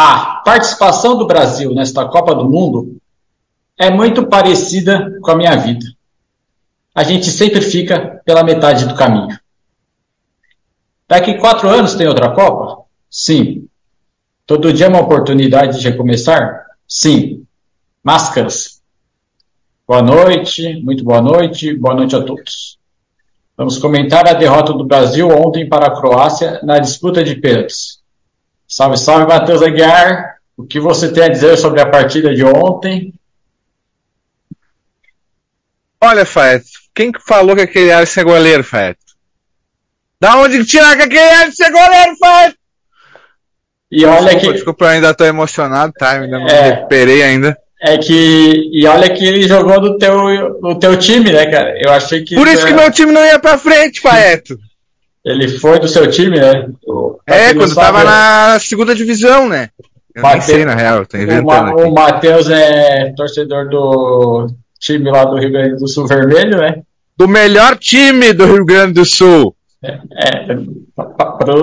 a participação do Brasil nesta Copa do Mundo é muito parecida com a minha vida. A gente sempre fica pela metade do caminho. Daqui quatro anos tem outra Copa? Sim. Todo dia é uma oportunidade de recomeçar? Sim. Máscaras. Boa noite, muito boa noite, boa noite a todos. Vamos comentar a derrota do Brasil ontem para a Croácia na disputa de pênaltis. Salve, salve, Matheus Aguiar. O que você tem a dizer sobre a partida de ontem? Olha, Faeto, quem que falou que aquele Alisson é goleiro, Faeto? Da onde tirar que aquele Alisson é goleiro, Faeto? E olha desculpa, que. Desculpa, eu ainda tô emocionado, tá? Eu ainda não é, recuperei ainda. É que. E olha que ele jogou no teu, no teu time, né, cara? Eu achei que. Por isso que meu time não ia pra frente, Faeto. Ele foi do seu time, né? é, quando sabe, tava na segunda divisão, né? Eu sei, na real, tô inventando. O, o Matheus é torcedor do time lá do Rio Grande do Sul Vermelho, né? Do melhor time do Rio Grande do Sul. É, é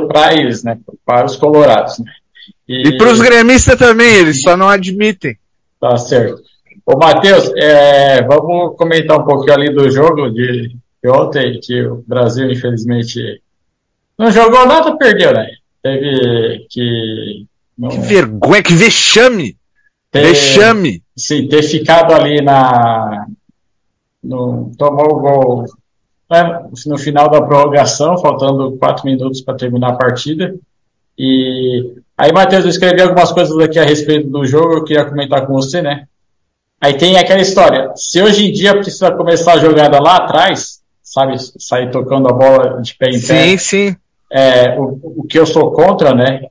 para eles, né? Para os colorados, né? E, e para os gremistas também, eles só não admitem. Tá certo. Ô, Matheus, é, vamos comentar um pouquinho ali do jogo de, de ontem, que o Brasil, infelizmente, não jogou nada, perdeu, né? Teve que. Não... Que vergonha, que vexame! Ter, vexame! Sim, ter ficado ali na. No, tomou o gol né, no final da prorrogação, faltando quatro minutos para terminar a partida. E aí, Matheus, eu escrevi algumas coisas aqui a respeito do jogo, eu queria comentar com você, né? Aí tem aquela história. Se hoje em dia precisa começar a jogada lá atrás, sabe, sair tocando a bola de pé em pé. Sim, sim é, o, o que eu sou contra, né?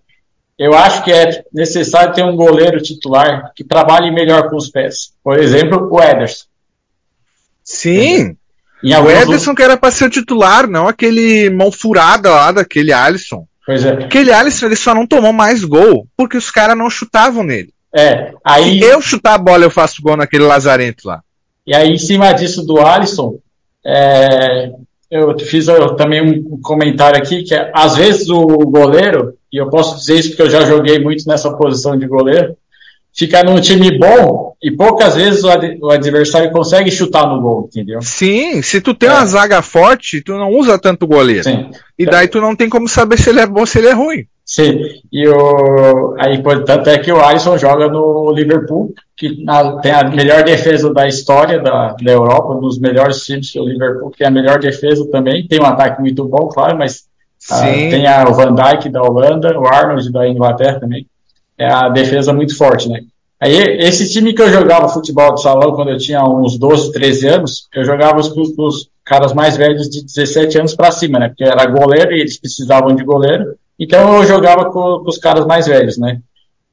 Eu acho que é necessário ter um goleiro titular que trabalhe melhor com os pés. Por exemplo, o Ederson. Sim. o Ederson que era para ser o titular, não aquele mão furada lá daquele Alisson. Pois é. Aquele Alisson ele só não tomou mais gol porque os caras não chutavam nele. É, aí. Se eu chutar a bola, eu faço gol naquele Lazarento lá. E aí, em cima disso do Alisson, é, eu fiz também um comentário aqui que é, às vezes o goleiro, e eu posso dizer isso porque eu já joguei muito nessa posição de goleiro, fica num time bom e poucas vezes o, ad, o adversário consegue chutar no gol, entendeu? Sim, se tu tem é. uma zaga forte, tu não usa tanto goleiro. Sim. E daí tu não tem como saber se ele é bom ou se ele é ruim. Sim, e o, aí, portanto, é que o Alisson joga no Liverpool, que na, tem a melhor defesa da história da, da Europa, um dos melhores times, o Liverpool tem a melhor defesa também, tem um ataque muito bom, claro, mas uh, tem a, o Van Dijk da Holanda, o Arnold da Inglaterra também, é a defesa muito forte, né? Aí, esse time que eu jogava futebol de salão quando eu tinha uns 12, 13 anos, eu jogava os, os caras mais velhos de 17 anos para cima, né? Porque era goleiro e eles precisavam de goleiro, então eu jogava com, com, os caras mais velhos, né?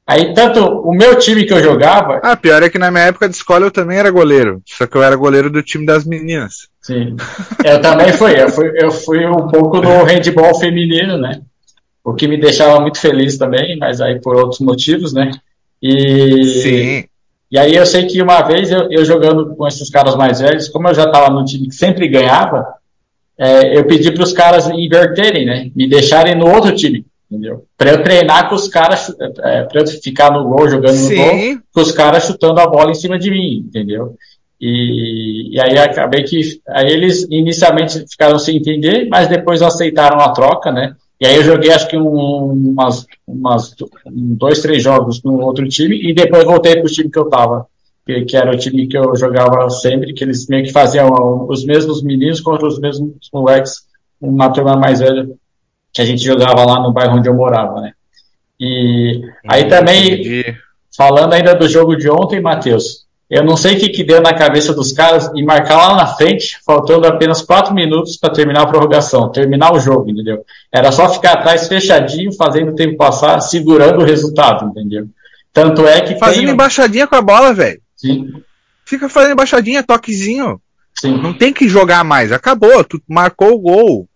Aí tanto o meu time que eu jogava. Ah, pior é que na minha época de escola eu também era goleiro. Só que eu era goleiro do time das meninas. Sim. Eu também fui. Eu fui, eu fui um pouco no handball feminino, né? O que me deixava muito feliz também, mas aí por outros motivos, né? E. Sim. E aí eu sei que uma vez eu, eu jogando com esses caras mais velhos, como eu já estava no time que sempre ganhava, é, eu pedi para os caras inverterem, né? Me deixarem no outro time, entendeu? Para eu treinar com os caras, é, para eu ficar no gol, jogando Sim. no gol, com os caras chutando a bola em cima de mim, entendeu? E, e aí acabei que aí eles inicialmente ficaram sem entender, mas depois aceitaram a troca, né? E aí eu joguei acho que um, umas, umas dois, três jogos no outro time e depois voltei para o time que eu tava que, que, era o time que eu jogava sempre, que eles meio que faziam os mesmos meninos contra os mesmos moleques, uma turma mais velha, que a gente jogava lá no bairro onde eu morava, né? E aí também, falando ainda do jogo de ontem, Matheus, eu não sei o que, que deu na cabeça dos caras e marcar lá na frente, faltando apenas quatro minutos para terminar a prorrogação, terminar o jogo, entendeu? Era só ficar atrás fechadinho, fazendo o tempo passar, segurando o resultado, entendeu? Tanto é que. Fazendo tem... embaixadinha com a bola, velho. Sim. Fica fazendo embaixadinha, toquezinho. Sim. Não tem que jogar mais. Acabou, tu marcou o gol.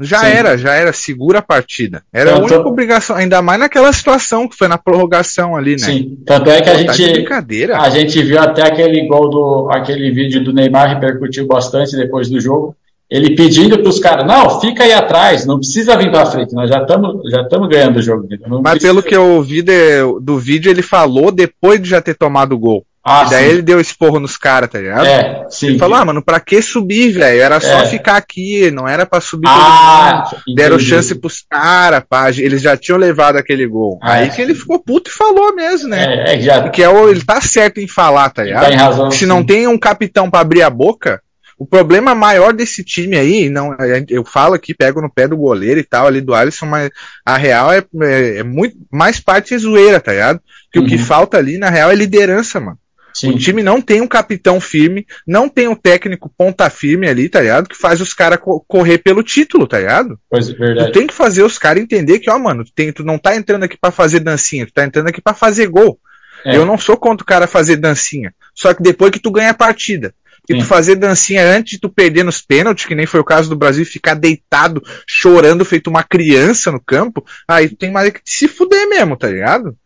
Já Sim. era, já era, segura a partida. Era Tanto... a única obrigação, ainda mais naquela situação que foi na prorrogação ali, né? Sim. Tanto é que a Pô, gente. Tá a gente viu até aquele gol do. aquele vídeo do Neymar repercutiu bastante depois do jogo. ele pedindo para os caras, não, fica aí atrás, não precisa vir para frente, nós já estamos já ganhando o jogo. Mas precisa... pelo que eu ouvi de, do vídeo, ele falou depois de já ter tomado o gol. Ah, e daí sim. ele deu esporro nos caras, tá ligado? É, sim. Ele falou, ah, mano, pra que subir, velho? Era só é. ficar aqui, não era pra subir ah. Deram chance pros caras, pá. Eles já tinham levado aquele gol. Ah, Aí é. que ele ficou puto e falou mesmo, né? É, é já... Porque é, ele tá certo em falar, tá ligado? Tem razão. Se sim. não tem um capitão pra abrir a boca, o problema maior desse time aí, não, eu falo aqui, pego no pé do goleiro e tal, ali do Alisson, mas a real é, é, é muito mais parte de zoeira, tá ligado? Que uhum. o que uhum. falta ali, na real, é liderança, mano. Sim. O time não tem um capitão firme, não tem um técnico ponta firme ali, tá ligado? Que faz os caras co correr pelo título, tá ligado? Pois verdade. Tu tem que fazer os caras entender que, ó, mano, tu, tem, tu não tá entrando aqui para fazer dancinha, tu tá entrando aqui para fazer gol. É. Eu não sou contra o cara fazer dancinha. Só que depois que tu ganha a partida. E tu fazer dancinha antes de tu perder nos pênaltis, que nem foi o caso do Brasil, ficar deitado, chorando, feito uma criança no campo, aí tu tem mais que se fuder mesmo, tá ligado?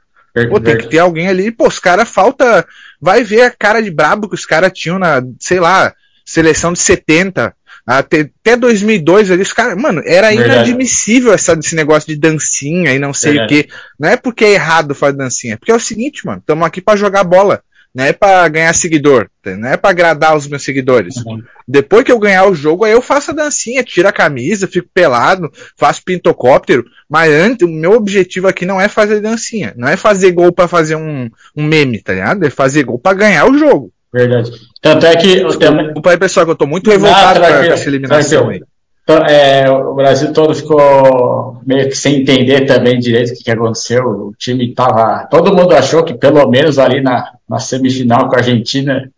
Pô, tem que ter alguém ali, pô, os caras falta. Vai ver a cara de brabo que os caras tinham na, sei lá, seleção de 70. Até, até 2002 ali, os caras, mano, era Verdade. inadmissível essa, esse negócio de dancinha e não sei Verdade. o que. Não é porque é errado fazer dancinha, é porque é o seguinte, mano, estamos aqui para jogar bola. Não é para ganhar seguidor, não é para agradar os meus seguidores. Uhum. Depois que eu ganhar o jogo, aí eu faço a dancinha, tiro a camisa, fico pelado, faço pintocóptero. Mas antes, o meu objetivo aqui não é fazer dancinha, não é fazer gol para fazer um, um meme, tá ligado? É fazer gol para ganhar o jogo. Verdade. Tanto é que. Desculpa aí, pessoal, que eu tô muito revoltado com essa eliminação aí. Então, é, o Brasil todo ficou meio que sem entender também direito o que, que aconteceu. O time estava. Todo mundo achou que pelo menos ali na, na, semifinal com a Argentina,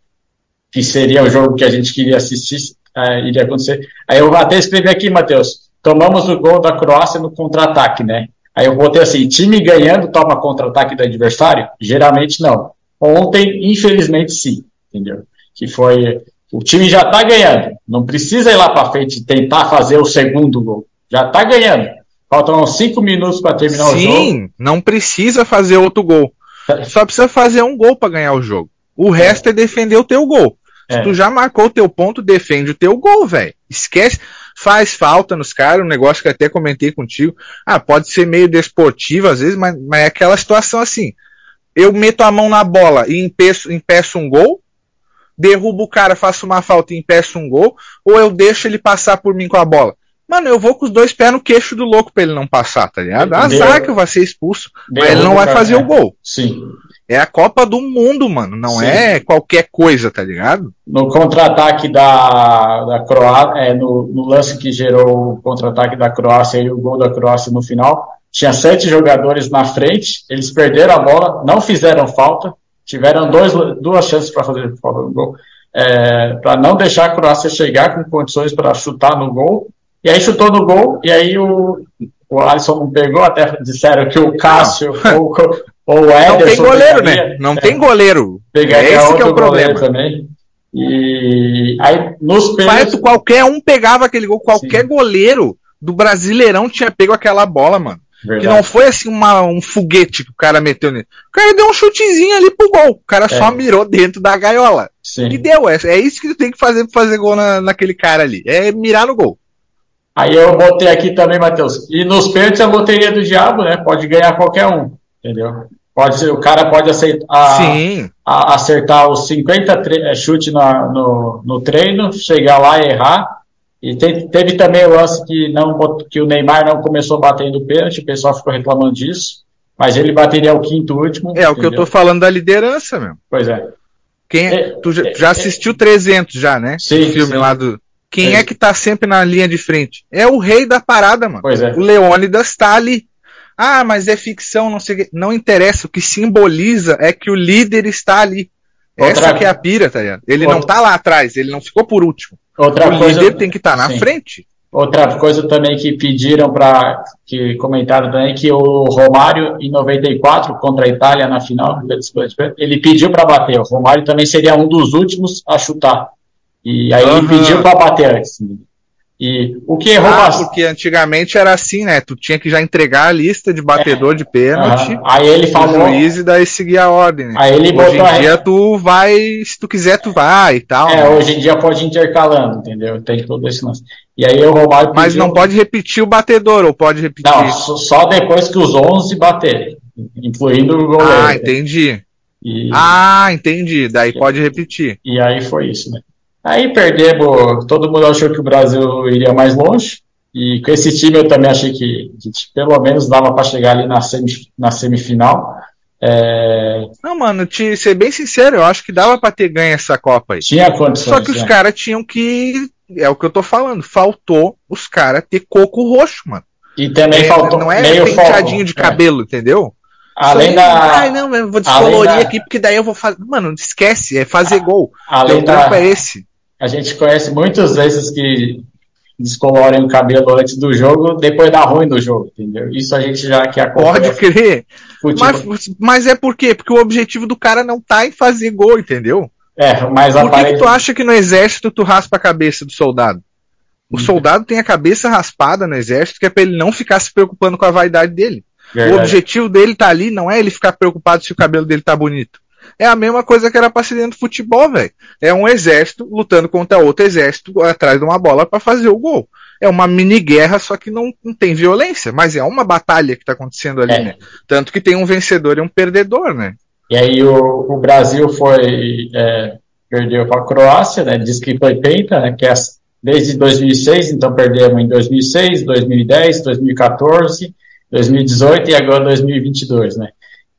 que seria o jogo que a gente queria assistir, é, iria acontecer. Aí eu até escrevi aqui, Matheus, tomamos o gol da Croácia no contra-ataque, né? Aí eu botei assim, time ganhando toma contra-ataque do adversário? Geralmente não. Ontem, infelizmente, sim, entendeu? Que foi o time já está ganhando. Não precisa ir lá para frente e tentar fazer o segundo gol. Já está ganhando. Faltam cinco minutos para terminar Sim, o jogo. Sim, não precisa fazer outro gol. Só precisa fazer um gol para ganhar o jogo. O é. resto é defender o teu gol. Se é. tu já marcou o teu ponto, defende o teu gol, velho. Esquece. Faz falta nos caras, um negócio que eu até comentei contigo. Ah, pode ser meio desportivo às vezes, mas, mas é aquela situação assim. Eu meto a mão na bola e impeço, impeço um gol, derrubo o cara, faço uma falta e impeço um gol, ou eu deixo ele passar por mim com a bola. Mano, eu vou com os dois pés no queixo do louco pra ele não passar, tá ligado? Azar que eu vou ser expulso, mas ele não vai fazer o gol. Sim. É a Copa do Mundo, mano. Não Sim. é qualquer coisa, tá ligado? No contra-ataque da, da Croácia, é, no, no, lance que gerou o contra-ataque da Croácia e o gol da Croácia no final, tinha sete jogadores na frente, eles perderam a bola, não fizeram falta, tiveram dois, duas chances para fazer falta no gol, é, para não deixar a Croácia chegar com condições para chutar no gol. E aí chutou no gol, e aí o, o Alisson não pegou, até disseram que o Cássio ou, ou o Ederson. Não tem goleiro, pegaria, né? Não é, tem goleiro. Pegaria é esse que é o problema. Também. E aí, nos pênaltis... qualquer um pegava aquele gol, qualquer Sim. goleiro do Brasileirão tinha pego aquela bola, mano. Verdade. Que não foi assim uma, um foguete que o cara meteu nele. O cara deu um chutezinho ali pro gol. O cara é. só mirou dentro da gaiola. Sim. E deu. É, é isso que tu tem que fazer pra fazer gol na, naquele cara ali. É mirar no gol. Aí eu botei aqui também, Matheus. E nos pênaltis a loteria do diabo, né? Pode ganhar qualquer um. Entendeu? Pode ser, o cara pode aceitar, a, a, acertar os 50 chutes no, no treino, chegar lá e errar e teve, teve também o lance que, não, que o Neymar não começou batendo pênalti, o pessoal ficou reclamando disso, mas ele bateria o quinto último. É, entendeu? o que eu tô falando da liderança, meu. Pois é. Quem, é, tu já, é, já assistiu é, 300 já, né? Sim. O filme sim. lá do. Quem é. é. que tá sempre na linha de frente? É o rei da parada, mano. Pois é. O Leônidas tá ali. Ah, mas é ficção, não sei Não interessa. O que simboliza é que o líder está ali. Outra... Essa que é a pira, tá ligado? Ele Outra... não tá lá atrás, ele não ficou por último. Outra o coisa, líder tem que estar tá na sim. frente. Outra coisa também que pediram para que comentaram também que o Romário em 94 contra a Itália na final, ele pediu para bater. O Romário também seria um dos últimos a chutar. E aí uhum. ele pediu para bater antes. E o que errou ah, porque antigamente era assim, né? Tu tinha que já entregar a lista de batedor é, de pênalti. Uh -huh. Aí ele falou. juiz e daí seguir a ordem. Né? Aí ele hoje em dia tu vai, se tu quiser tu vai e tal. É, né? hoje em dia pode ir intercalando, entendeu? Tem todo esse lance. E aí o Romário pediu... Mas não pode repetir o batedor, ou pode repetir? Não, só depois que os 11 baterem, incluindo o goleiro. Ah, entendi. E... Ah, entendi. Daí pode repetir. E aí foi isso, né? Aí perdemos, todo mundo achou que o Brasil iria mais longe, e com esse time eu também achei que, pelo menos dava para chegar ali na, na semifinal. É... Não, mano, te ser bem sincero, eu acho que dava para ter ganho essa Copa aí. Tinha condições. Só que os é. caras tinham que. É o que eu tô falando, faltou os caras ter coco roxo, mano. E também é, faltou. Não é meio penteadinho de é. cabelo, entendeu? Além Só da. Ai, não, eu vou descolorir da... aqui porque daí eu vou fazer. Mano, esquece, é fazer gol. Além o da... é esse. A gente conhece muitas vezes que descolorem o cabelo antes do jogo, depois dá ruim no jogo, entendeu? Isso a gente já que acompanha. Pode crer. Mas, mas, é por quê? Porque o objetivo do cara não tá em fazer gol, entendeu? É, mas Por que, que tu acha que no exército tu raspa a cabeça do soldado? O uhum. soldado tem a cabeça raspada no exército, que é pra ele não ficar se preocupando com a vaidade dele. Verdade. O objetivo dele tá ali, não é ele ficar preocupado se o cabelo dele tá bonito. É a mesma coisa que era pra ser dentro do futebol, velho. É um exército lutando contra outro exército atrás de uma bola para fazer o gol. É uma mini guerra, só que não, não tem violência, mas é uma batalha que tá acontecendo ali, é. né? Tanto que tem um vencedor e um perdedor, né? E aí o, o Brasil foi é, perdeu para a Croácia, né? Diz que foi penta, né? Que é desde 2006, então perdemos em 2006, 2010, 2014, 2018 e agora 2022, né?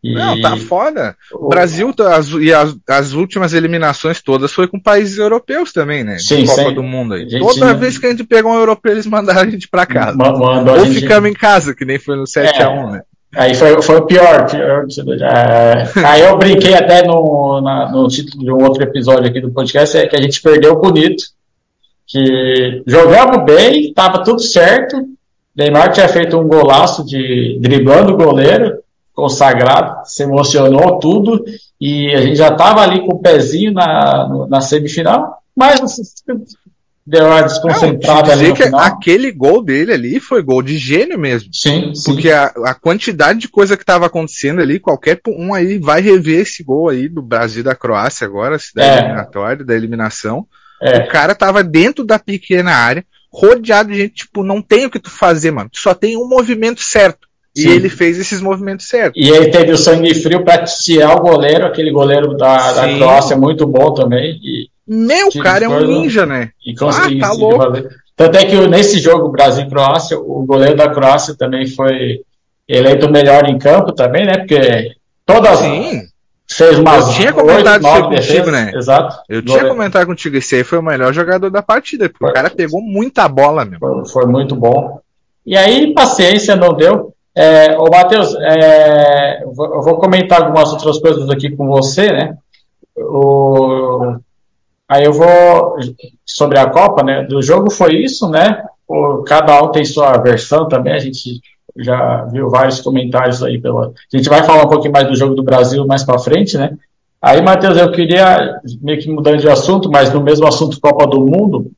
E... Não, tá foda. O Brasil tá, as, e as, as, últimas eliminações todas foi com países europeus também, né? Sim, Copa do Mundo aí. Toda vez que a gente pegou um europeu, eles mandaram a gente pra casa. Ou gente... ficamos em casa, que nem foi no 7x1, é, né? Aí foi, foi o pior. pior é, aí eu brinquei até no, na, no título de um outro episódio aqui do podcast, é que a gente perdeu bonito. Que jogamos bem, tava tudo certo. Neymar tinha feito um golaço de driblando o goleiro consagrado, se emocionou tudo e a gente já estava ali com o pezinho na, na semifinal, mas deu uma desconcentrada ali. que aquele gol dele ali foi gol de gênio mesmo. Sim, sim. Porque a, a quantidade de coisa que estava acontecendo ali, qualquer um aí vai rever esse gol aí do Brasil da Croácia agora, da é. eliminatória, da eliminação. É. O cara tava dentro da pequena área, rodeado de gente, tipo, não tem o que tu fazer, mano. Tu só tem um movimento certo. Sim. E ele fez esses movimentos certos. E ele teve o sangue frio para tirar o goleiro, aquele goleiro da, da Croácia muito bom também. E, Meu, cara é um ninja, né? E conseguiu ah, tá louco. Tanto é que nesse jogo Brasil-Croácia, o goleiro da Croácia também foi eleito melhor em campo também, né? Porque todas Sim. fez umas Eu tinha comentado 8, isso contigo, né? Exato. Eu tinha comentado contigo, esse aí foi o melhor jogador da partida, porque foi. o cara pegou muita bola, meu. Foi, foi muito bom. E aí, paciência não deu. É, ô, Matheus, é, eu vou comentar algumas outras coisas aqui com você, né? O, aí eu vou, sobre a Copa, né? Do jogo foi isso, né? O, cada um tem sua versão também, a gente já viu vários comentários aí pela. A gente vai falar um pouquinho mais do jogo do Brasil mais para frente, né? Aí, Matheus, eu queria, meio que mudando de assunto, mas no mesmo assunto Copa do Mundo,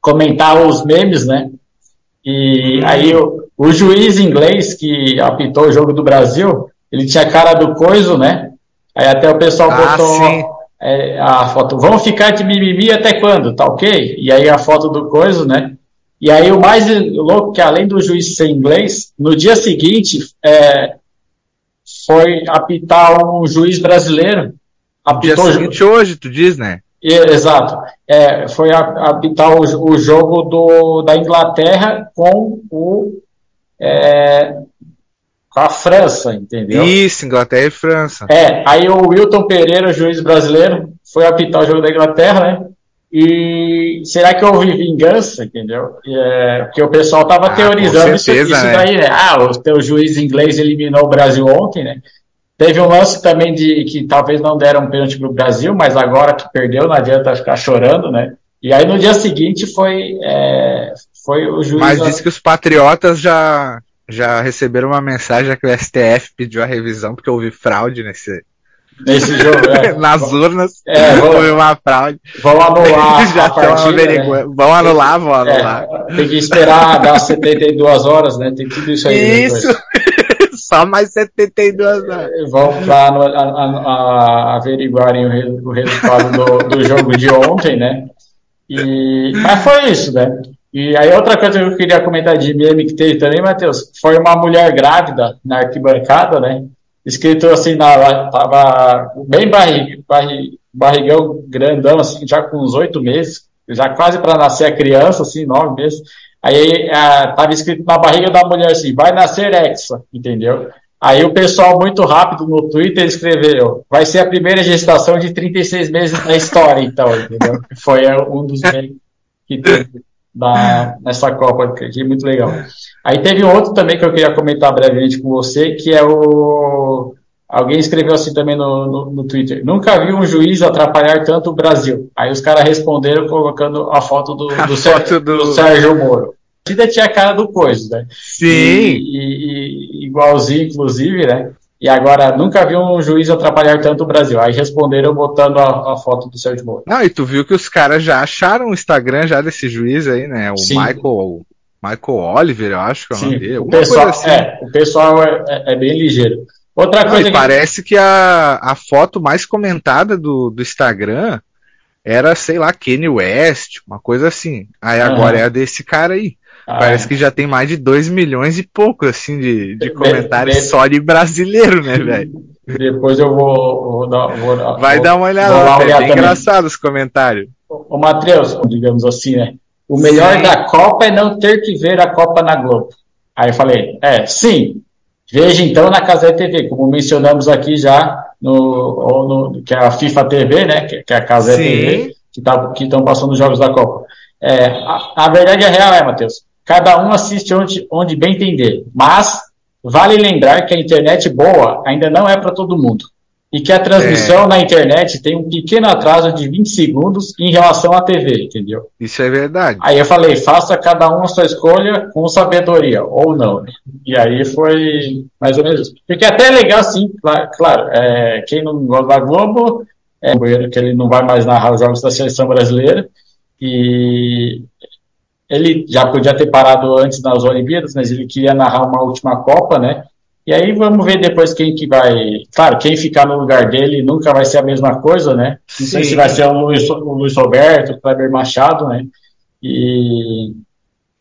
comentar os memes, né? E aí eu, o juiz inglês que apitou o jogo do Brasil, ele tinha cara do coiso, né? Aí até o pessoal ah, botou é, a foto. Vamos ficar de mimimi até quando? Tá ok? E aí a foto do coiso, né? E aí o mais louco que além do juiz ser inglês, no dia seguinte é, foi apitar um juiz brasileiro. Apitou dia seguinte hoje, tu diz, né? exato. É, foi apitar o, o jogo do, da Inglaterra com o é, com a França, entendeu? Isso, Inglaterra e França. É, aí o Wilton Pereira, juiz brasileiro, foi apitar o jogo da Inglaterra, né? E será que houve vingança, entendeu? É, porque o pessoal estava ah, teorizando certeza, isso, isso né? daí, né? Ah, o teu juiz inglês eliminou o Brasil ontem, né? Teve um lance também de que talvez não deram um pênalti para o Brasil, mas agora que perdeu, não adianta ficar chorando, né? E aí no dia seguinte foi, é, foi o juiz. Mas disse que os patriotas já, já receberam uma mensagem que o STF pediu a revisão porque houve fraude nesse, nesse jogo. É. Nas urnas. É, foi uma fraude. Vão anular. Já estão averiguando. Né? Vão anular, vão é, anular. É, tem que esperar dar 72 horas, né? Tem tudo isso aí. Isso! Só mais 72 horas. Vão para averiguarem o, o resultado do, do jogo de ontem, né? E, mas foi isso, né? E aí outra coisa que eu queria comentar de meme que teve também, Matheus, foi uma mulher grávida na arquibancada, né? Escrito assim, na, tava bem barrig, barrig, barrigão grandão, assim, já com uns oito meses, já quase para nascer a criança, assim, nove meses. Aí a, tava escrito na barriga da mulher assim, vai nascer Hexa, entendeu? Aí o pessoal muito rápido no Twitter escreveu, vai ser a primeira gestação de 36 meses na história, então, entendeu? Foi um dos memes que teve da, nessa Copa, que é muito legal. Aí teve outro também que eu queria comentar brevemente com você, que é o. Alguém escreveu assim também no, no, no Twitter. Nunca vi um juiz atrapalhar tanto o Brasil. Aí os caras responderam colocando a foto do, do, Sérgio, do... do Sérgio Moro. Ainda tinha a cara do coisa, né? Sim. E, e, igualzinho, inclusive, né? E agora, nunca vi um juiz atrapalhar tanto o Brasil. Aí responderam botando a, a foto do Sérgio Moro. Não, e tu viu que os caras já acharam o Instagram já desse juiz aí, né? O Sim. Michael, Michael Oliver, eu acho que é o nome dele. O pessoal, assim. é, o pessoal é, é, é bem ligeiro. Outra coisa. Não, que... Parece que a, a foto mais comentada do, do Instagram era, sei lá, Kanye West, uma coisa assim. Aí agora uhum. é a desse cara aí. Ah, Parece é. que já tem mais de 2 milhões e pouco, assim, de, de comentários de, só de brasileiro, né, velho? Depois eu vou, vou, dar, vou Vai vou, dar uma olhada, é engraçado os comentários. Ô, Matheus, digamos assim, né? O melhor sim. da Copa é não ter que ver a Copa na Globo. Aí eu falei, é, sim. Veja então na Casé TV, como mencionamos aqui já, no, no, que é a FIFA TV, né? Que, que é a Casé TV, que tá, estão passando os jogos da Copa. É, a, a verdade é real, é, Matheus. Cada um assiste onde, onde bem entender. Mas vale lembrar que a internet boa ainda não é para todo mundo. E que a transmissão é. na internet tem um pequeno atraso de 20 segundos em relação à TV, entendeu? Isso é verdade. Aí eu falei, faça cada um a sua escolha com sabedoria, ou não. E aí foi mais ou menos isso. Porque até é legal, sim, claro, claro é, quem não gosta da Globo, é que ele não vai mais narrar os jogos da seleção brasileira, e ele já podia ter parado antes das Olimpíadas, mas ele queria narrar uma última Copa, né? E aí vamos ver depois quem que vai. Claro, quem ficar no lugar dele nunca vai ser a mesma coisa, né? Não sei se vai ser o Luiz, o Luiz Roberto, o Kleber Machado, né? E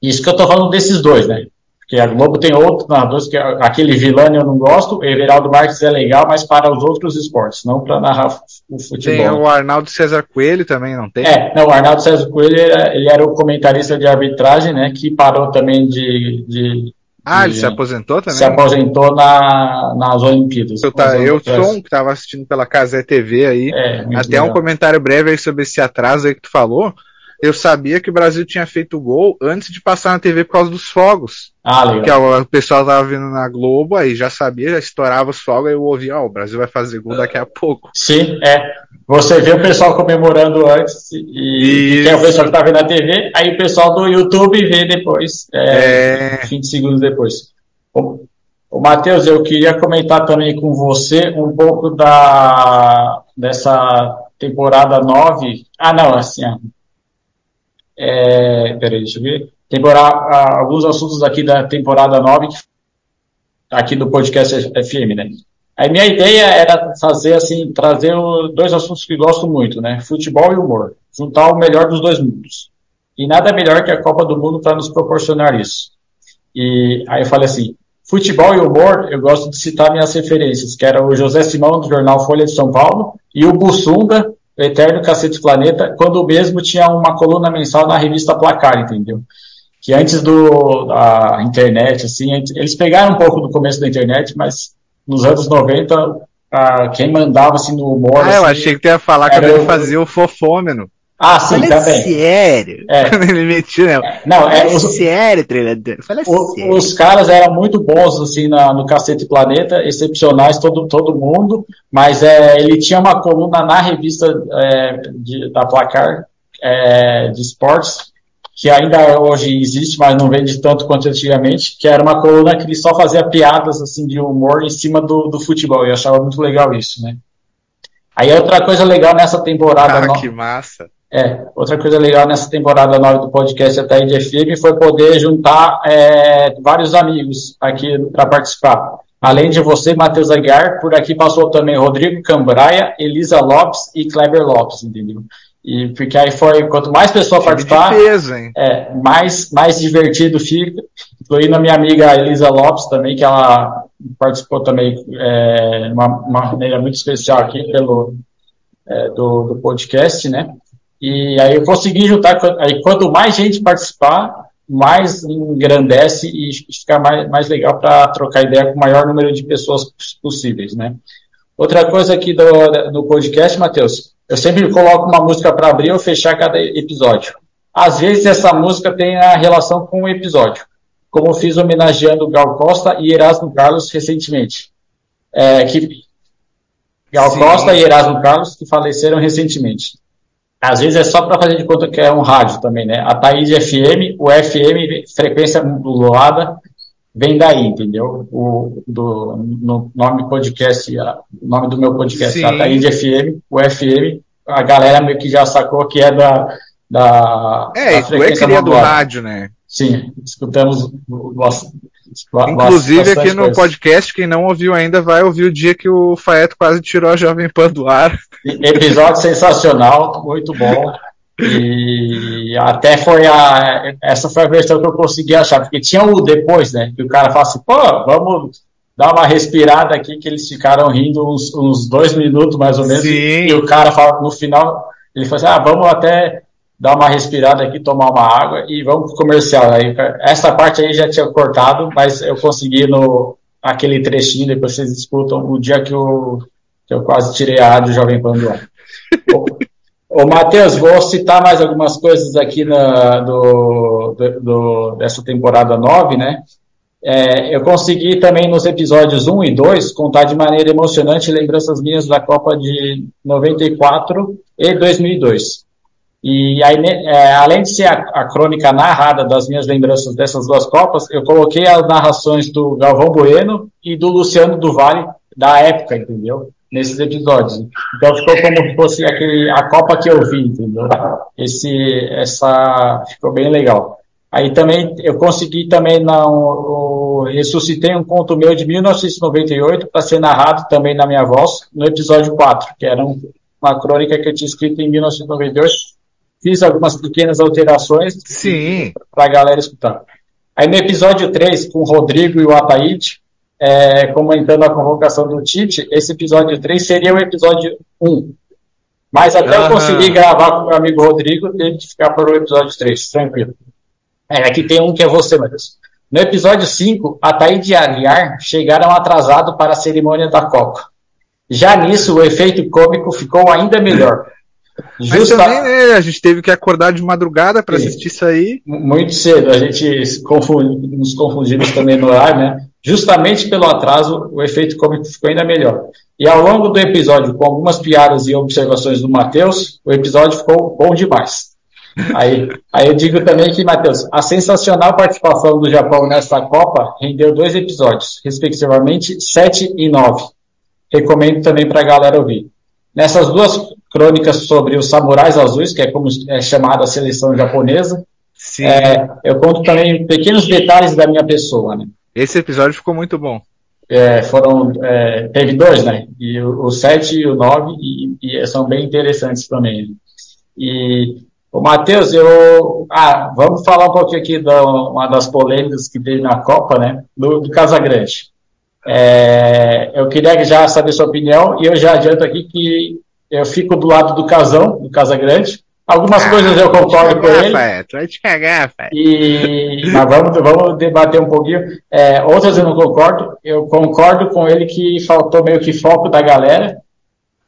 isso que eu tô falando desses dois, né? Porque a Globo tem outros narradores, que aquele Vilani eu não gosto, Everaldo Marques é legal, mas para os outros esportes, não para narrar o futebol. Tem o Arnaldo César Coelho também, não tem? É, não, o Arnaldo César Coelho, ele era, ele era o comentarista de arbitragem, né, que parou também de... de ah, ele se aposentou também? Se aposentou na, nas Olimpíadas. Eu, tá, eu sou um que estava assistindo pela Casé TV aí, é, até um comentário breve aí sobre esse atraso aí que tu falou, eu sabia que o Brasil tinha feito o gol antes de passar na TV por causa dos fogos. Ah, legal. Que o pessoal tava vendo na Globo, aí já sabia, já estourava os fogos, aí eu ouvia, ó, oh, o Brasil vai fazer gol daqui a pouco. Sim, é. Você vê o pessoal comemorando antes, e, e é o pessoal que tá vendo na TV, aí o pessoal do YouTube vê depois, é, é... 20 segundos depois. O, o Matheus, eu queria comentar também com você um pouco da dessa temporada 9. Ah, não, assim, é, peraí, deixa eu ver. Temporada, alguns assuntos aqui da temporada 9, aqui do podcast FM, né? A minha ideia era fazer assim, trazer dois assuntos que gosto muito, né? Futebol e humor. Juntar o melhor dos dois mundos. E nada melhor que a Copa do Mundo para nos proporcionar isso. E aí eu falei assim, futebol e humor, eu gosto de citar minhas referências, que era o José Simão, do jornal Folha de São Paulo, e o Bussunda, Eterno Cacete Planeta, quando mesmo tinha uma coluna mensal na revista Placar, entendeu? Que antes do, da internet, assim, eles pegaram um pouco do começo da internet, mas nos anos 90, a, quem mandava, assim, no humor... Ah, assim, eu achei que tu ia falar que ele fazia o fofômeno. Ah, sim, Fala também. sério. É. ele metia, né? Não, é, os, sério, treinador. Fala o, sério. Os caras eram muito bons, assim, na, no Cacete Planeta, excepcionais, todo, todo mundo, mas é, ele tinha uma coluna na revista é, de, da Placar, é, de esportes, que ainda hoje existe, mas não vende tanto quanto antigamente, que era uma coluna que ele só fazia piadas, assim, de humor em cima do, do futebol, e eu achava muito legal isso, né? Aí outra coisa legal nessa temporada. Ah, no... que massa! É, outra coisa legal nessa temporada nova do podcast Ataíde FM foi poder juntar é, vários amigos aqui para participar. Além de você, Matheus Aguiar, por aqui passou também Rodrigo Cambraia, Elisa Lopes e Kleber Lopes, entendeu? E porque aí foi, quanto mais pessoas participar, peso, é, mais, mais divertido fica. Incluindo a minha amiga Elisa Lopes também, que ela participou também é, de uma, uma maneira muito especial aqui pelo é, do, do podcast, né? E aí eu consegui juntar, aí quanto mais gente participar, mais engrandece e fica mais, mais legal para trocar ideia com o maior número de pessoas possíveis, né? Outra coisa aqui do, do podcast, Matheus, eu sempre coloco uma música para abrir ou fechar cada episódio. Às vezes essa música tem a relação com o episódio, como fiz homenageando Gal Costa e Erasmo Carlos recentemente. É, que, Gal Sim. Costa e Erasmo Carlos que faleceram recentemente. Às vezes é só para fazer de conta que é um rádio também, né? A Thaís FM, o FM, frequência modulada, vem daí, entendeu? O do, no nome podcast, o nome do meu podcast, Sim. a Thaís FM, o FM, a galera meio que já sacou que é da. da é, da frequência é do rádio, né? Sim, escutamos Inclusive aqui no coisas. podcast, quem não ouviu ainda vai ouvir o dia que o Faeto quase tirou a Jovem Pan do ar. Episódio sensacional, muito bom. E até foi a. Essa foi a versão que eu consegui achar, porque tinha o depois, né? Que o cara fala assim, pô, vamos dar uma respirada aqui, que eles ficaram rindo uns, uns dois minutos mais ou menos. Sim. E o cara fala, no final, ele falou assim, ah, vamos até dar uma respirada aqui, tomar uma água e vamos pro comercial. Aí, essa parte aí já tinha cortado, mas eu consegui no aquele trechinho, depois vocês escutam, o dia que eu, que eu quase tirei a rádio Jovem Pan do ar. Ô, Matheus, vou citar mais algumas coisas aqui na, do, do, do, dessa temporada 9, né? É, eu consegui também nos episódios 1 e 2 contar de maneira emocionante lembranças minhas da Copa de 94 e 2002. E aí, é, além de ser a, a, crônica narrada das minhas lembranças dessas duas Copas, eu coloquei as narrações do Galvão Bueno e do Luciano do da época, entendeu? Nesses episódios. Então ficou como se fosse aquele, a Copa que eu vi, entendeu? Esse, essa, ficou bem legal. Aí também, eu consegui também, não, ressuscitei um conto meu de 1998 para ser narrado também na minha voz, no episódio 4, que era um, uma crônica que eu tinha escrito em 1998 fiz algumas pequenas alterações para a galera escutar. Aí no episódio 3, com o Rodrigo e o Ataíde, é, comentando a convocação do Tite, esse episódio 3 seria o episódio 1. Mas até uhum. eu consegui gravar com o meu amigo Rodrigo, teve que ficar para o episódio 3, tranquilo. É, aqui tem um que é você, Matheus. No episódio 5, Ataíde e Aguiar chegaram atrasados para a cerimônia da Copa. Já nisso, o efeito cômico ficou ainda melhor. Justa... Mas também, né, a gente teve que acordar de madrugada para assistir isso aí. Muito cedo, a gente confunde, nos confundimos também no horário, né? Justamente pelo atraso, o efeito cômico ficou ainda melhor. E ao longo do episódio, com algumas piadas e observações do Matheus, o episódio ficou bom demais. Aí, aí eu digo também que, Matheus, a sensacional participação do Japão nessa Copa rendeu dois episódios, respectivamente 7 e 9. Recomendo também para a galera ouvir. Nessas duas crônicas sobre os samurais azuis, que é como é chamada a seleção japonesa, é, eu conto também pequenos detalhes da minha pessoa. Né? Esse episódio ficou muito bom. É, foram, é, teve dois, né? E o, o 7 e o 9, e, e, são bem interessantes também. E o Matheus, eu. Ah, vamos falar um pouquinho aqui de uma das polêmicas que teve na Copa, né? Do, do Casagrande. É, eu queria já saber sua opinião e eu já adianto aqui que eu fico do lado do Casão, do Casa Grande. Algumas ah, coisas eu concordo com ele. vai te cagar, pai. E, mas vamos, vamos debater um pouquinho. É, outras eu não concordo. Eu concordo com ele que faltou meio que foco da galera.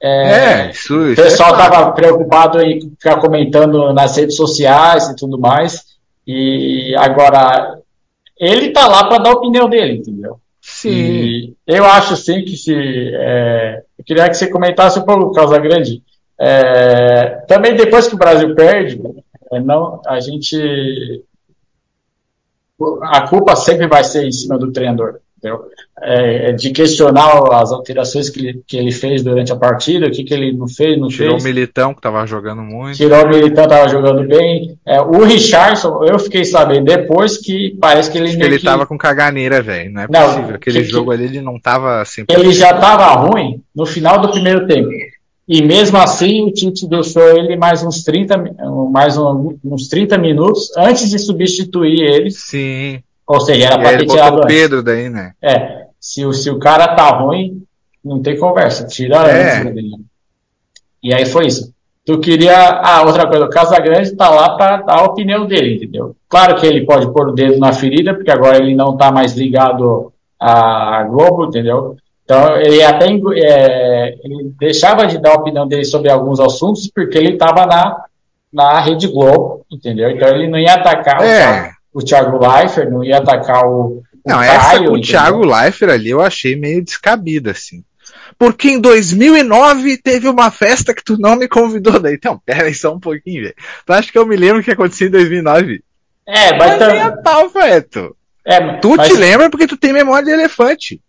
É, é isso, isso O pessoal estava é preocupado em ficar comentando nas redes sociais e tudo mais. E agora, ele tá lá para dar a opinião dele, entendeu? Sim. E eu acho sim que se. É, eu queria que você comentasse um pouco, Causa Grande. É, também depois que o Brasil perde, é, não, a gente. A culpa sempre vai ser em cima do treinador. É, de questionar as alterações que ele, que ele fez durante a partida, o que, que ele não fez, não Tirou fez. Tirou o Militão, que estava jogando muito. Tirou o Militão, estava jogando bem. É, o Richardson, eu fiquei sabendo depois que parece que ele Acho que ele estava com caganeira, velho. Não é não, possível. Aquele que, jogo ali, ele não estava assim. Ele já estava ruim no final do primeiro tempo. E mesmo assim, o Tite deixou ele mais uns 30, mais um, uns 30 minutos antes de substituir ele. Sim. Ou seja, era para ter tirado o Pedro daí, né? É. Se o, se o cara tá ruim, não tem conversa. Tira é. antes dele. E aí foi isso. Tu queria. Ah, outra coisa, o Casagrande tá lá para dar a opinião dele, entendeu? Claro que ele pode pôr o dedo na ferida, porque agora ele não tá mais ligado à Globo, entendeu? Então, ele até é, ele deixava de dar a opinião dele sobre alguns assuntos, porque ele estava na, na Rede Globo, entendeu? Então, ele não ia atacar é. O, Thiago, Leifert, não ia atacar o. o não, Caio, essa com o Thiago Leifert ali eu achei meio descabida, assim. Porque em 2009 teve uma festa que tu não me convidou daí. Então, pera aí só um pouquinho, velho. Tu acha que eu me lembro o que aconteceu em 2009? É, mas... Mas é tal, Feto. É, tu mas... te lembra porque tu tem memória de elefante.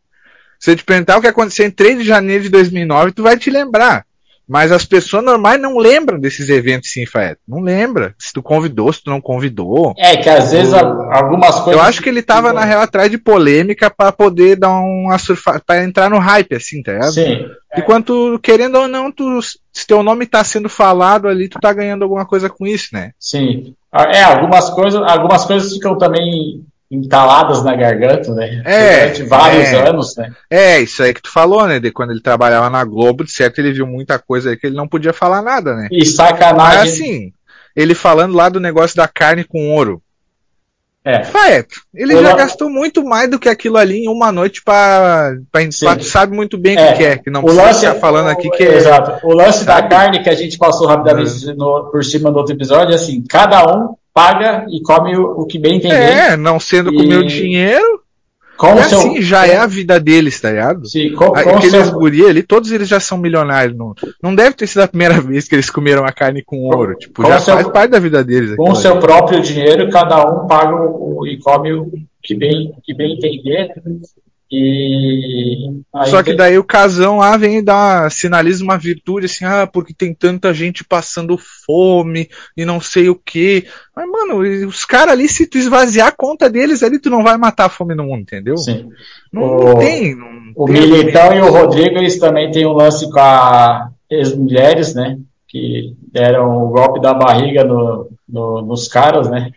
Se eu te perguntar o que aconteceu em 3 de janeiro de 2009, tu vai te lembrar. Mas as pessoas normais não lembram desses eventos sim, Faeto. Não lembra. Se tu convidou, se tu não convidou. É, que às vezes algumas coisas. Eu acho que ele tava na real atrás de polêmica para poder dar uma surfada, para entrar no hype, assim, tá ligado? Sim. E quando, querendo ou não, tu, se teu nome tá sendo falado ali, tu tá ganhando alguma coisa com isso, né? Sim. É, algumas coisas, algumas coisas ficam também entaladas na garganta, né? É, Durante vários é, anos, né? É, isso aí que tu falou, né? De quando ele trabalhava na Globo, de certo ele viu muita coisa aí que ele não podia falar nada, né? E sacanagem. Mas assim, ele falando lá do negócio da carne com ouro. É. Faeto, ele já gastou muito mais do que aquilo ali em uma noite para tu sabe muito bem o é. que é, que não o precisa lance, ficar falando aqui que é. Exato. O lance sabe? da carne que a gente passou rapidamente uhum. no, por cima do outro episódio, é assim, cada um paga e come o, o que bem entender. É, não sendo e... com o meu dinheiro. Com é seu... assim, já é a vida deles, tá ligado? Sim, com, com Aqueles seu... guri ali, todos eles já são milionários. Não, não deve ter sido a primeira vez que eles comeram a carne com ouro. Tipo, com já seu... faz parte da vida deles. Com o seu próprio dinheiro, cada um paga o, e come o que bem, que bem entender. E Só que daí o casão lá vem e dá, sinaliza uma virtude assim, ah, porque tem tanta gente passando fome e não sei o que. Mas, mano, os caras ali, se tu esvaziar a conta deles ali, tu não vai matar a fome no mundo, entendeu? Sim. Não, o, não tem. Não o tem Militão e o Rodrigo, eles também têm um lance com as mulheres, né? Que deram o golpe da barriga no, no, nos caras, né?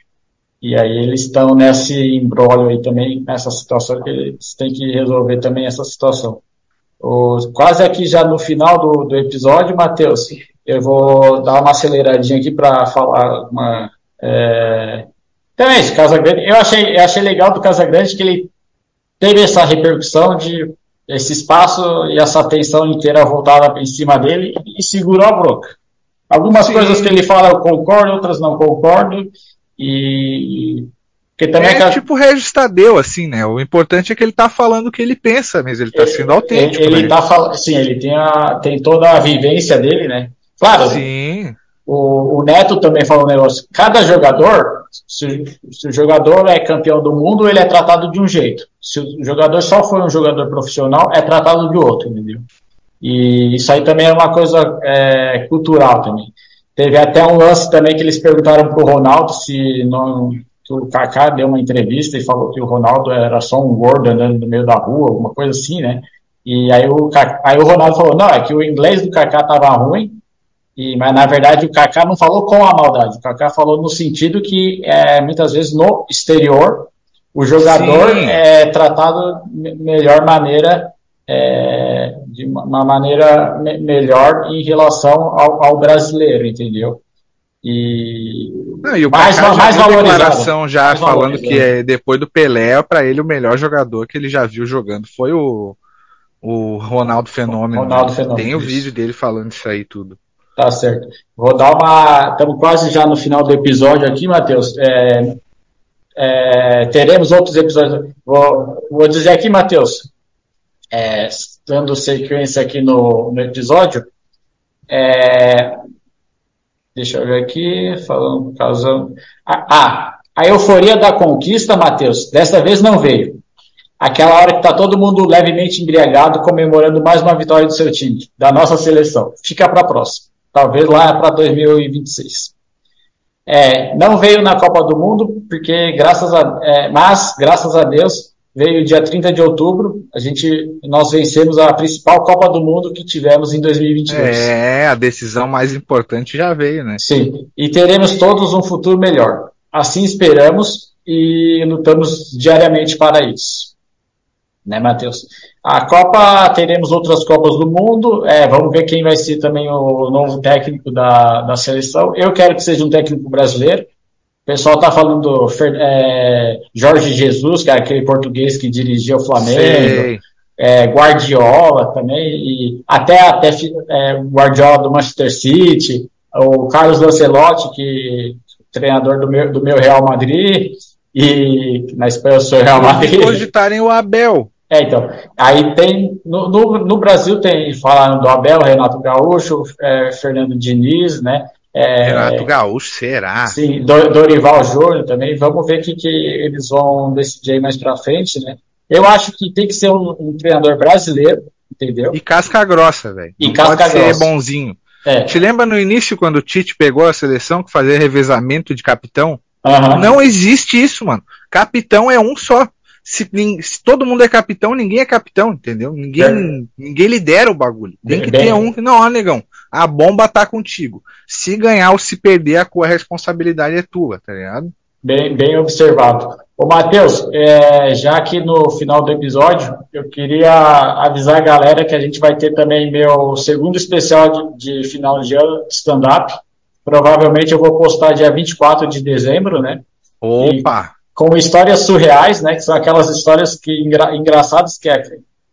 E aí eles estão nesse embrólio aí também, nessa situação que eles têm que resolver também essa situação. O, quase aqui já no final do, do episódio, Matheus, eu vou dar uma aceleradinha aqui para falar uma. É... Então é isso, Casagrande. Eu achei, eu achei legal do Casagrande que ele teve essa repercussão de esse espaço e essa atenção inteira voltada em cima dele e segurou a bronca. Algumas Sim. coisas que ele fala eu concordo, outras não concordo, e. Porque também é, aquela... tipo o Regis Tadeu, assim, né? O importante é que ele tá falando o que ele pensa, mas ele tá ele, sendo autêntico. Ele, ele né? tá falando, sim, ele tem, a, tem toda a vivência dele, né? Claro. Sim. O, o Neto também falou um negócio. Cada jogador, se, se, o jogador é campeão do mundo, ele é tratado de um jeito. Se o jogador só foi um jogador profissional, é tratado de outro, entendeu? E isso aí também é uma coisa é, cultural também. Teve até um lance também que eles perguntaram para o Ronaldo se não, o Kaká deu uma entrevista e falou que o Ronaldo era só um gordo andando no meio da rua, alguma coisa assim, né? E aí o, aí o Ronaldo falou, não, é que o inglês do Kaká estava ruim, e, mas na verdade o Kaká não falou com a maldade, o Kaká falou no sentido que é, muitas vezes no exterior o jogador Sim. é tratado melhor maneira é, de uma maneira me melhor em relação ao, ao, brasileiro, entendeu? E, Não, e o mais, Kaká mais já declaração já mais falando que é, depois do Pelé, para ele o melhor jogador que ele já viu jogando foi o, o Ronaldo Fenômeno. Ronaldo Fenômeno Tem o vídeo dele falando isso aí tudo. Tá certo. Vou dar uma. Estamos quase já no final do episódio aqui, Matheus. É, é, teremos outros episódios. Vou, vou dizer aqui, Matheus é, dando sequência aqui no, no episódio, é, deixa eu ver aqui, falando, causando. Ah, ah, a euforia da conquista, Matheus, dessa vez não veio. aquela hora que está todo mundo levemente embriagado comemorando mais uma vitória do seu time, da nossa seleção. Fica para a próxima. Talvez lá para 2026. É, não veio na Copa do Mundo, porque graças a, é, mas, graças a Deus, veio dia 30 de outubro. A gente, nós vencemos a principal Copa do Mundo que tivemos em 2022. É, a decisão mais importante já veio, né? Sim, e teremos todos um futuro melhor. Assim esperamos e lutamos diariamente para isso né, Matheus? A Copa, teremos outras Copas do Mundo, é, vamos ver quem vai ser também o novo técnico da, da seleção. Eu quero que seja um técnico brasileiro. O pessoal está falando é, Jorge Jesus, que é aquele português que dirigia o Flamengo. É, Guardiola também, e até, até é, Guardiola do Manchester City, o Carlos Lancelotti, que treinador do meu, do meu Real Madrid, e na Espanha eu sou Real Madrid. Hoje estarem o Abel. É, então. Aí tem. No, no, no Brasil tem falando do Abel, Renato Gaúcho, é, Fernando Diniz, né? É, Renato Gaúcho, será? Sim, Dorival Júnior também. Vamos ver o que, que eles vão decidir aí mais pra frente, né? Eu acho que tem que ser um, um treinador brasileiro, entendeu? E casca grossa, velho. E casca pode grossa. ser bonzinho. É. Te lembra no início quando o Tite pegou a seleção que fazia revezamento de capitão? Uhum. Não existe isso, mano. Capitão é um só se, se, todo mundo é capitão, ninguém é capitão, entendeu? Ninguém, é. ninguém lidera o bagulho. Tem que Bem, ter um que, não, ó, negão, a bomba tá contigo. Se ganhar ou se perder, a, a responsabilidade é tua, tá ligado? Bem, bem observado. Ô, Matheus, é, já que no final do episódio, eu queria avisar a galera que a gente vai ter também meu segundo especial de, de final de ano stand-up. Provavelmente eu vou postar dia 24 de dezembro, né? Opa! E com histórias surreais, né? Que são aquelas histórias que engra, engraçadas que é,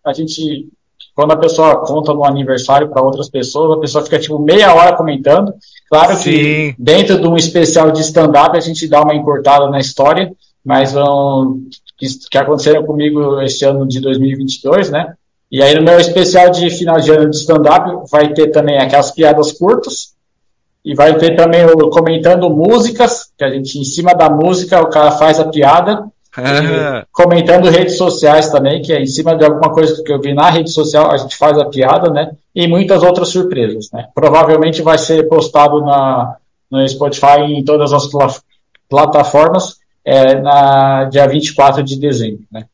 a gente quando a pessoa conta no aniversário para outras pessoas, a pessoa fica tipo meia hora comentando. Claro que Sim. dentro de um especial de stand-up a gente dá uma encurtada na história, mas vão que, que aconteceram comigo este ano de 2022, né? E aí no meu especial de final de ano de stand-up vai ter também aquelas piadas curtas, e vai ter também o comentando músicas, que a gente, em cima da música, o cara faz a piada. Comentando redes sociais também, que é em cima de alguma coisa que eu vi na rede social, a gente faz a piada, né? E muitas outras surpresas, né? Provavelmente vai ser postado na, no Spotify em todas as pl plataformas é, na dia 24 de dezembro, né?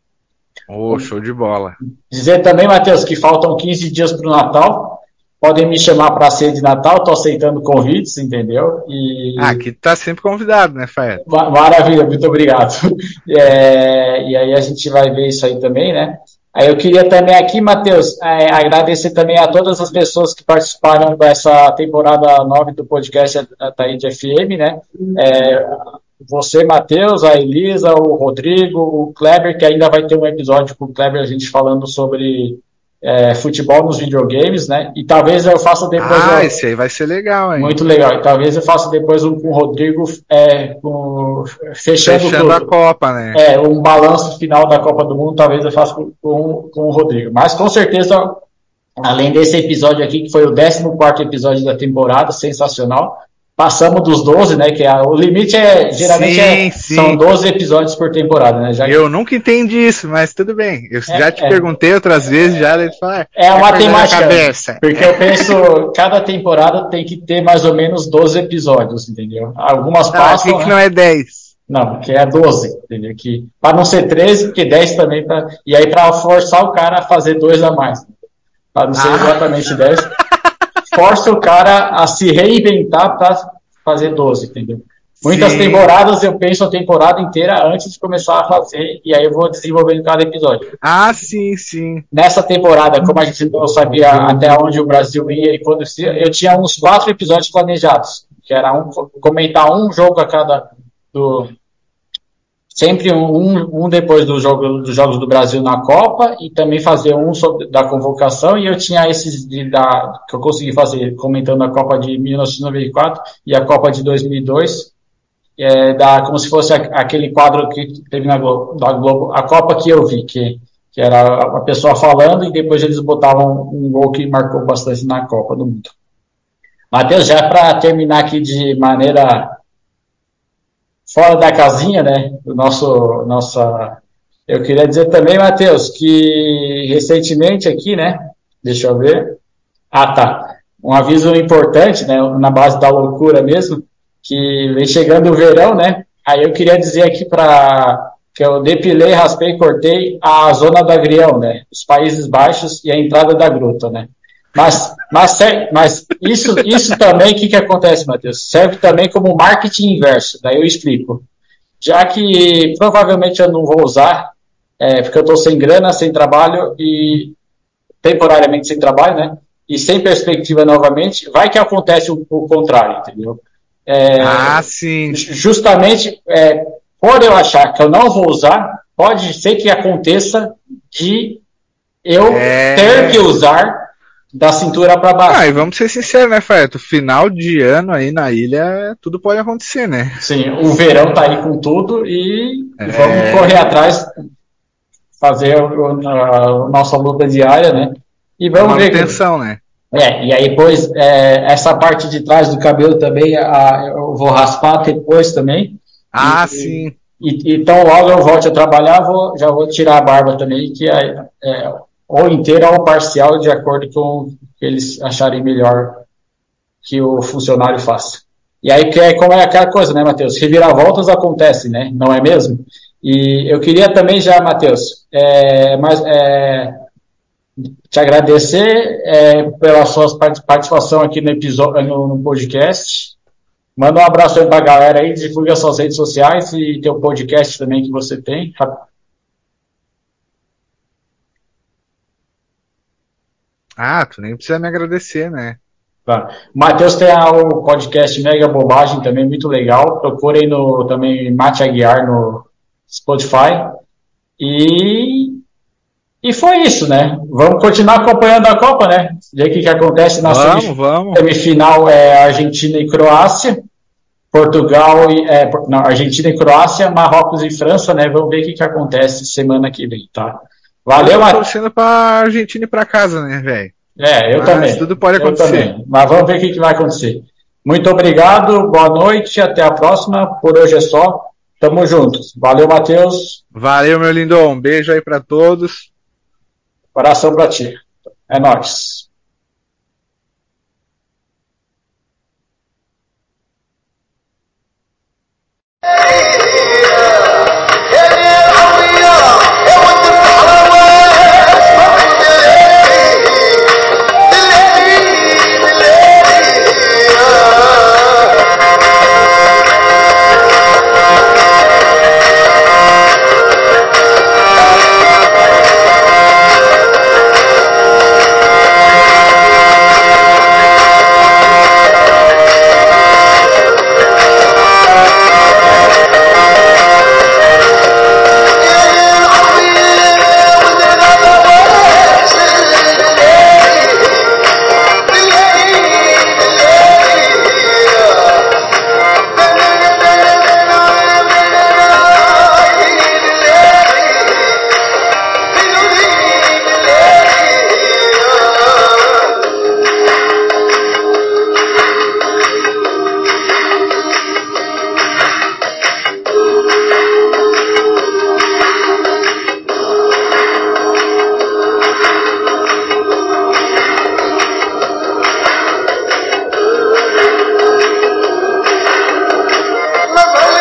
Oh, show de bola. Dizer também, Matheus, que faltam 15 dias para o Natal. Podem me chamar para ser de Natal, tô aceitando convites, entendeu? E... Ah, aqui tá sempre convidado, né, Fael? Maravilha, muito obrigado. É, e aí a gente vai ver isso aí também, né? Aí eu queria também aqui, Matheus, é, agradecer também a todas as pessoas que participaram dessa temporada 9 do podcast da Taíde FM, né? É, você, Matheus, a Elisa, o Rodrigo, o Kleber, que ainda vai ter um episódio com o Kleber, a gente falando sobre é, futebol nos videogames, né? E talvez eu faça depois. Ah, esse aí vai ser legal, hein? Muito legal. E talvez eu faça depois um com o Rodrigo, é, com, fechando, fechando a Copa, né? É, um balanço final da Copa do Mundo, talvez eu faça com, com, com o Rodrigo. Mas com certeza, além desse episódio aqui, que foi o 14 episódio da temporada, sensacional passamos dos 12, né? Que é, o limite é geralmente sim, é, sim. são 12 episódios por temporada, né? Já eu nunca entendi isso, mas tudo bem. Eu é, já te é, perguntei outras vezes, já ele fala. É uma temática. Porque eu penso, cada temporada tem que ter mais ou menos 12 episódios, entendeu? Algumas ah, passam. que, que não é 10? Não, que é 12, entendeu? Que, para não ser 13, porque 10 também. Pra, e aí, para forçar o cara a fazer dois a mais. Para não ser ah. exatamente 10. força o cara a se reinventar para fazer 12, entendeu? Muitas Sim. temporadas eu penso a temporada inteira antes de começar a fazer, e aí eu vou desenvolvendo cada episódio. Ah, sim, sim. Nessa temporada, como a gente não sabia até onde o Brasil ia e quando eu tinha uns quatro episódios planejados, que era um, comentar um jogo a cada do, sempre um, um depois do jogo, dos Jogos do Brasil na Copa e também fazer um sobre, da convocação e eu tinha esses de, da, que eu consegui fazer comentando a Copa de 1994 e a Copa de 2002 é, da, como se fosse aquele quadro que teve na Globo, da Globo, a Copa que eu vi, que, que era a pessoa falando e depois eles botavam um gol que marcou bastante na Copa do Mundo. Matheus, já para terminar aqui de maneira fora da casinha, né? O nosso, nossa Eu queria dizer também, Matheus, que recentemente aqui, né? Deixa eu ver. Ah, tá. Um aviso importante, né? Na base da loucura mesmo, que vem chegando o verão, né? Aí eu queria dizer aqui para que eu depilei, raspei, cortei a zona do agrião, né? Os Países Baixos e a entrada da gruta, né? Mas, mas, mas isso, isso também, o que, que acontece, Matheus? Serve também como marketing inverso, daí eu explico. Já que provavelmente eu não vou usar, é, porque eu estou sem grana, sem trabalho e temporariamente sem trabalho, né? E sem perspectiva novamente, vai que acontece o, o contrário, entendeu? É, ah, sim. Justamente é, por eu achar que eu não vou usar, pode ser que aconteça de eu é... ter que usar da cintura para baixo. Ah, e vamos ser sinceros, né, Feto? Final de ano aí na ilha, tudo pode acontecer, né? Sim, o verão tá aí com tudo e é... vamos correr atrás, fazer a, nossa luta diária, né? E vamos ver. Atenção, né? É, e aí depois, é, essa parte de trás do cabelo também, a, eu vou raspar depois também. Ah, e, sim. E, então logo eu volte a trabalhar, vou, já vou tirar a barba também, que é, é ou inteira ou parcial, de acordo com o que eles acharem melhor que o funcionário faça. E aí, que é como é aquela coisa, né, Matheus? Reviravoltas acontecem, né? Não é mesmo? E eu queria também já, Matheus, é, mas, é, te agradecer é, pela sua participação aqui no, episódio, no, no podcast. Manda um abraço aí pra galera aí, divulga suas redes sociais e teu podcast também que você tem. Ah, tu nem precisa me agradecer, né? Tá. Matheus tem o podcast Mega Bobagem também, muito legal. Procurem no, também Mate Aguiar no Spotify. E, e foi isso, né? Vamos continuar acompanhando a Copa, né? Ver o que, que acontece na vamos, semif vamos. semifinal é Argentina e Croácia. Portugal e é, não, Argentina e Croácia, Marrocos e França, né? Vamos ver o que, que acontece semana que vem, tá? Valeu, Matheus. torcendo pra Argentina ir pra casa, né, velho? É, eu Mas também. Tudo pode acontecer. Mas vamos ver o que, que vai acontecer. Muito obrigado, boa noite, até a próxima. Por hoje é só. Tamo juntos. Valeu, Matheus. Valeu, meu lindo. Um beijo aí para todos. Coração pra ti. É nóis. Thank